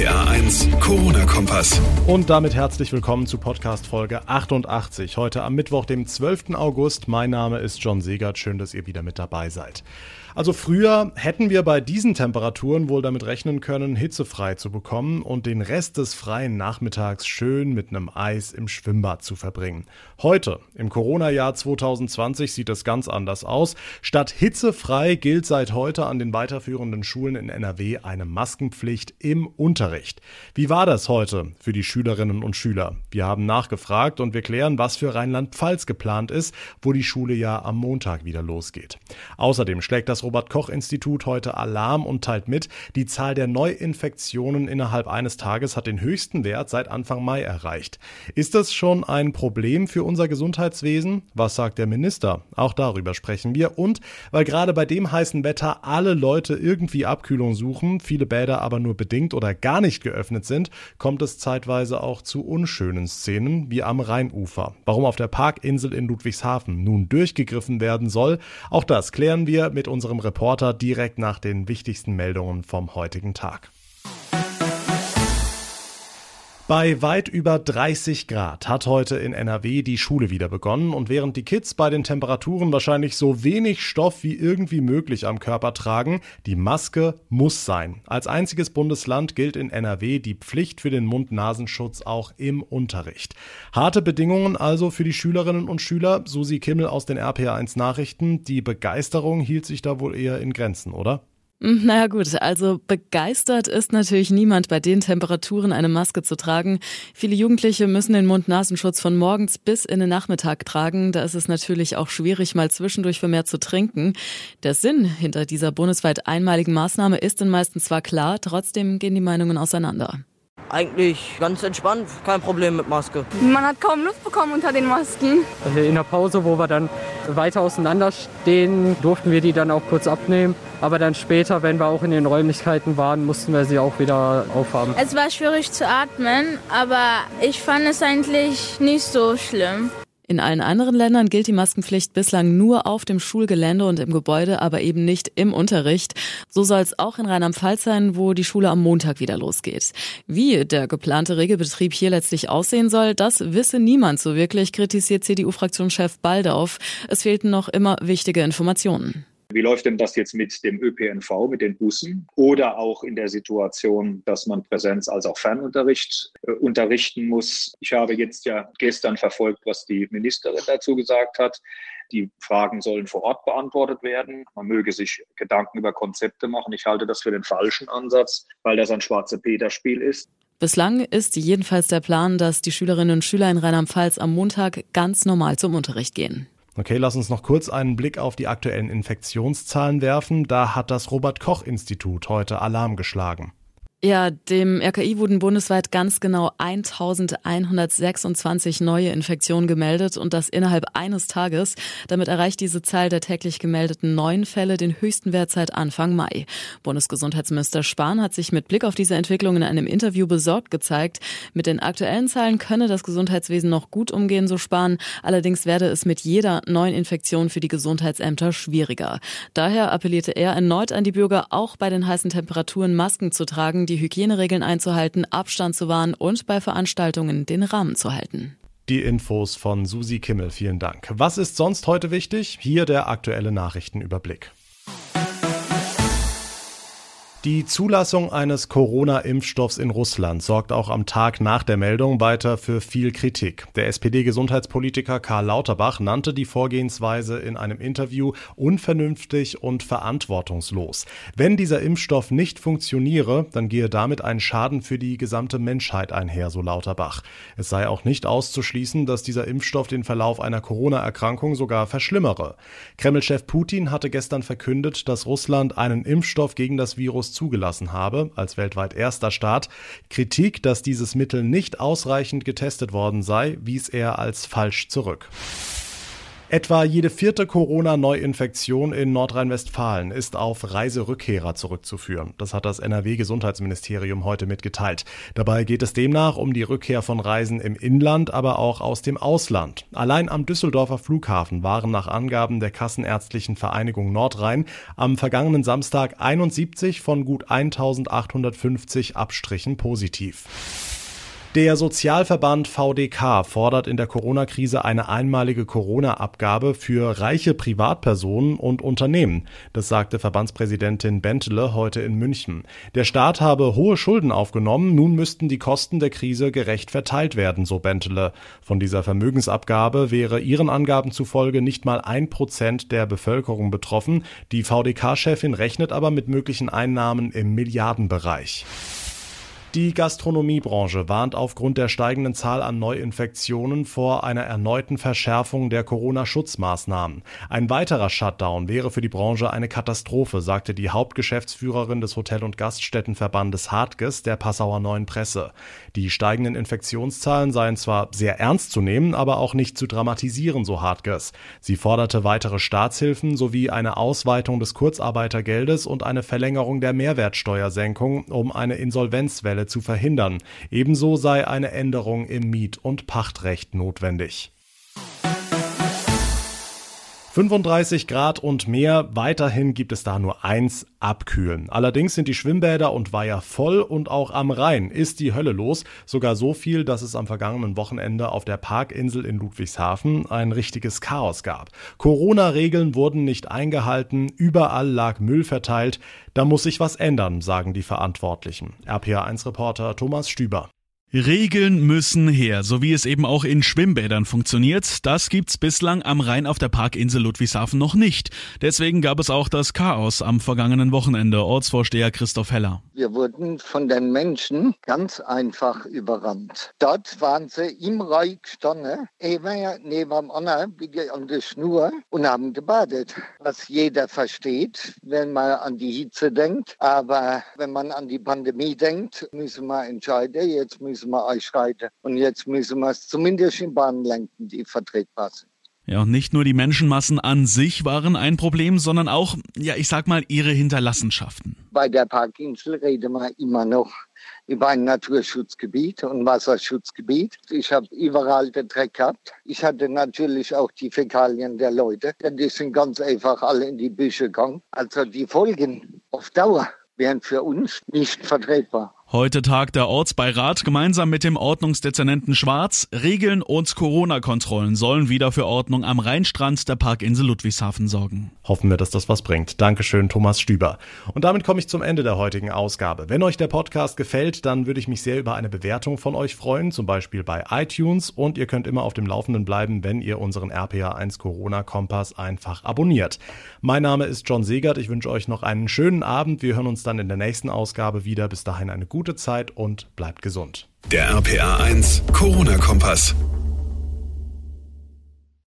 RPA 1, Corona-Kompass. Und damit herzlich willkommen zu Podcast Folge 88. Heute am Mittwoch, dem 12. August. Mein Name ist John Segert. Schön, dass ihr wieder mit dabei seid. Also früher hätten wir bei diesen Temperaturen wohl damit rechnen können, hitzefrei zu bekommen und den Rest des freien Nachmittags schön mit einem Eis im Schwimmbad zu verbringen. Heute, im Corona-Jahr 2020, sieht es ganz anders aus. Statt hitzefrei gilt seit heute an den weiterführenden Schulen in NRW eine Maskenpflicht im Unterricht. Wie war das heute für die Schülerinnen und Schüler? Wir haben nachgefragt und wir klären, was für Rheinland-Pfalz geplant ist, wo die Schule ja am Montag wieder losgeht. Außerdem schlägt das Robert Koch Institut heute Alarm und teilt mit, die Zahl der Neuinfektionen innerhalb eines Tages hat den höchsten Wert seit Anfang Mai erreicht. Ist das schon ein Problem für unser Gesundheitswesen? Was sagt der Minister? Auch darüber sprechen wir. Und weil gerade bei dem heißen Wetter alle Leute irgendwie Abkühlung suchen, viele Bäder aber nur bedingt oder gar nicht geöffnet sind, kommt es zeitweise auch zu unschönen Szenen wie am Rheinufer. Warum auf der Parkinsel in Ludwigshafen nun durchgegriffen werden soll, auch das klären wir mit unserem unserem Reporter direkt nach den wichtigsten Meldungen vom heutigen Tag. Bei weit über 30 Grad hat heute in NRW die Schule wieder begonnen und während die Kids bei den Temperaturen wahrscheinlich so wenig Stoff wie irgendwie möglich am Körper tragen, die Maske muss sein. Als einziges Bundesland gilt in NRW die Pflicht für den Mund-Nasenschutz auch im Unterricht. Harte Bedingungen also für die Schülerinnen und Schüler. Susi Kimmel aus den RPA1 Nachrichten. Die Begeisterung hielt sich da wohl eher in Grenzen, oder? Hm, naja gut, also begeistert ist natürlich niemand bei den Temperaturen eine Maske zu tragen. Viele Jugendliche müssen den Mund-Nasenschutz von morgens bis in den Nachmittag tragen. Da ist es natürlich auch schwierig, mal zwischendurch vermehrt zu trinken. Der Sinn hinter dieser bundesweit einmaligen Maßnahme ist den meisten zwar klar, trotzdem gehen die Meinungen auseinander. Eigentlich ganz entspannt, kein Problem mit Maske. Man hat kaum Luft bekommen unter den Masken. Also in der Pause, wo wir dann weiter auseinander stehen, durften wir die dann auch kurz abnehmen. Aber dann später, wenn wir auch in den Räumlichkeiten waren, mussten wir sie auch wieder aufhaben. Es war schwierig zu atmen, aber ich fand es eigentlich nicht so schlimm. In allen anderen Ländern gilt die Maskenpflicht bislang nur auf dem Schulgelände und im Gebäude, aber eben nicht im Unterricht. So soll es auch in Rheinland-Pfalz sein, wo die Schule am Montag wieder losgeht. Wie der geplante Regelbetrieb hier letztlich aussehen soll, das wisse niemand so wirklich, kritisiert CDU-Fraktionschef Baldauf. Es fehlten noch immer wichtige Informationen. Wie läuft denn das jetzt mit dem ÖPNV, mit den Bussen oder auch in der Situation, dass man Präsenz als auch Fernunterricht äh, unterrichten muss? Ich habe jetzt ja gestern verfolgt, was die Ministerin dazu gesagt hat. Die Fragen sollen vor Ort beantwortet werden. Man möge sich Gedanken über Konzepte machen. Ich halte das für den falschen Ansatz, weil das ein schwarze Peter-Spiel ist. Bislang ist jedenfalls der Plan, dass die Schülerinnen und Schüler in Rheinland-Pfalz am Montag ganz normal zum Unterricht gehen. Okay, lass uns noch kurz einen Blick auf die aktuellen Infektionszahlen werfen. Da hat das Robert Koch Institut heute Alarm geschlagen. Ja, dem RKI wurden bundesweit ganz genau 1126 neue Infektionen gemeldet und das innerhalb eines Tages. Damit erreicht diese Zahl der täglich gemeldeten neuen Fälle den höchsten Wert seit Anfang Mai. Bundesgesundheitsminister Spahn hat sich mit Blick auf diese Entwicklung in einem Interview besorgt gezeigt. Mit den aktuellen Zahlen könne das Gesundheitswesen noch gut umgehen, so Spahn. Allerdings werde es mit jeder neuen Infektion für die Gesundheitsämter schwieriger. Daher appellierte er erneut an die Bürger, auch bei den heißen Temperaturen Masken zu tragen die Hygieneregeln einzuhalten, Abstand zu wahren und bei Veranstaltungen den Rahmen zu halten. Die Infos von Susi Kimmel, vielen Dank. Was ist sonst heute wichtig? Hier der aktuelle Nachrichtenüberblick. Die Zulassung eines Corona-Impfstoffs in Russland sorgt auch am Tag nach der Meldung weiter für viel Kritik. Der SPD-Gesundheitspolitiker Karl Lauterbach nannte die Vorgehensweise in einem Interview unvernünftig und verantwortungslos. Wenn dieser Impfstoff nicht funktioniere, dann gehe damit ein Schaden für die gesamte Menschheit einher, so Lauterbach. Es sei auch nicht auszuschließen, dass dieser Impfstoff den Verlauf einer Corona-Erkrankung sogar verschlimmere. Kreml-Chef Putin hatte gestern verkündet, dass Russland einen Impfstoff gegen das Virus zugelassen habe, als weltweit erster Staat. Kritik, dass dieses Mittel nicht ausreichend getestet worden sei, wies er als falsch zurück. Etwa jede vierte Corona-Neuinfektion in Nordrhein-Westfalen ist auf Reiserückkehrer zurückzuführen. Das hat das NRW-Gesundheitsministerium heute mitgeteilt. Dabei geht es demnach um die Rückkehr von Reisen im Inland, aber auch aus dem Ausland. Allein am Düsseldorfer Flughafen waren nach Angaben der Kassenärztlichen Vereinigung Nordrhein am vergangenen Samstag 71 von gut 1850 Abstrichen positiv. Der Sozialverband VDK fordert in der Corona-Krise eine einmalige Corona-Abgabe für reiche Privatpersonen und Unternehmen. Das sagte Verbandspräsidentin Bentele heute in München. Der Staat habe hohe Schulden aufgenommen, nun müssten die Kosten der Krise gerecht verteilt werden, so Bentele. Von dieser Vermögensabgabe wäre ihren Angaben zufolge nicht mal ein Prozent der Bevölkerung betroffen. Die VDK-Chefin rechnet aber mit möglichen Einnahmen im Milliardenbereich. Die Gastronomiebranche warnt aufgrund der steigenden Zahl an Neuinfektionen vor einer erneuten Verschärfung der Corona-Schutzmaßnahmen. Ein weiterer Shutdown wäre für die Branche eine Katastrophe, sagte die Hauptgeschäftsführerin des Hotel- und Gaststättenverbandes Hartges der Passauer Neuen Presse. Die steigenden Infektionszahlen seien zwar sehr ernst zu nehmen, aber auch nicht zu dramatisieren, so Hartges. Sie forderte weitere Staatshilfen sowie eine Ausweitung des Kurzarbeitergeldes und eine Verlängerung der Mehrwertsteuersenkung, um eine Insolvenzwelle Fälle zu verhindern. Ebenso sei eine Änderung im Miet- und Pachtrecht notwendig. 35 Grad und mehr. Weiterhin gibt es da nur eins, abkühlen. Allerdings sind die Schwimmbäder und Weiher voll und auch am Rhein ist die Hölle los. Sogar so viel, dass es am vergangenen Wochenende auf der Parkinsel in Ludwigshafen ein richtiges Chaos gab. Corona-Regeln wurden nicht eingehalten, überall lag Müll verteilt. Da muss sich was ändern, sagen die Verantwortlichen. RPA1-Reporter Thomas Stüber. Regeln müssen her, so wie es eben auch in Schwimmbädern funktioniert. Das gibt's bislang am Rhein auf der Parkinsel Ludwigshafen noch nicht. Deswegen gab es auch das Chaos am vergangenen Wochenende. Ortsvorsteher Christoph Heller. Wir wurden von den Menschen ganz einfach überrannt. Dort waren sie im Reich gestanden, eben neben dem anderen, an der Schnur und haben gebadet. Was jeder versteht, wenn man an die Hitze denkt. Aber wenn man an die Pandemie denkt, müssen wir entscheiden. Jetzt müssen wir einschreiten. Und jetzt müssen wir es zumindest in Bahnen lenken, die vertretbar sind. Ja, und nicht nur die Menschenmassen an sich waren ein Problem, sondern auch, ja, ich sag mal, ihre Hinterlassenschaften. Bei der Parkinsel reden wir immer noch über ein Naturschutzgebiet und Wasserschutzgebiet. Ich habe überall den Dreck gehabt. Ich hatte natürlich auch die Fäkalien der Leute, denn die sind ganz einfach alle in die Büsche gegangen. Also die Folgen auf Dauer wären für uns nicht vertretbar. Heute tagt der Ortsbeirat gemeinsam mit dem Ordnungsdezernenten Schwarz. Regeln und Corona-Kontrollen sollen wieder für Ordnung am Rheinstrand der Parkinsel Ludwigshafen sorgen. Hoffen wir, dass das was bringt. Dankeschön, Thomas Stüber. Und damit komme ich zum Ende der heutigen Ausgabe. Wenn euch der Podcast gefällt, dann würde ich mich sehr über eine Bewertung von euch freuen, zum Beispiel bei iTunes. Und ihr könnt immer auf dem Laufenden bleiben, wenn ihr unseren RPA1 Corona-Kompass einfach abonniert. Mein Name ist John Segert. Ich wünsche euch noch einen schönen Abend. Wir hören uns dann in der nächsten Ausgabe wieder. Bis dahin eine gute gute Zeit und bleibt gesund. Der RPA 1 Corona-Kompass.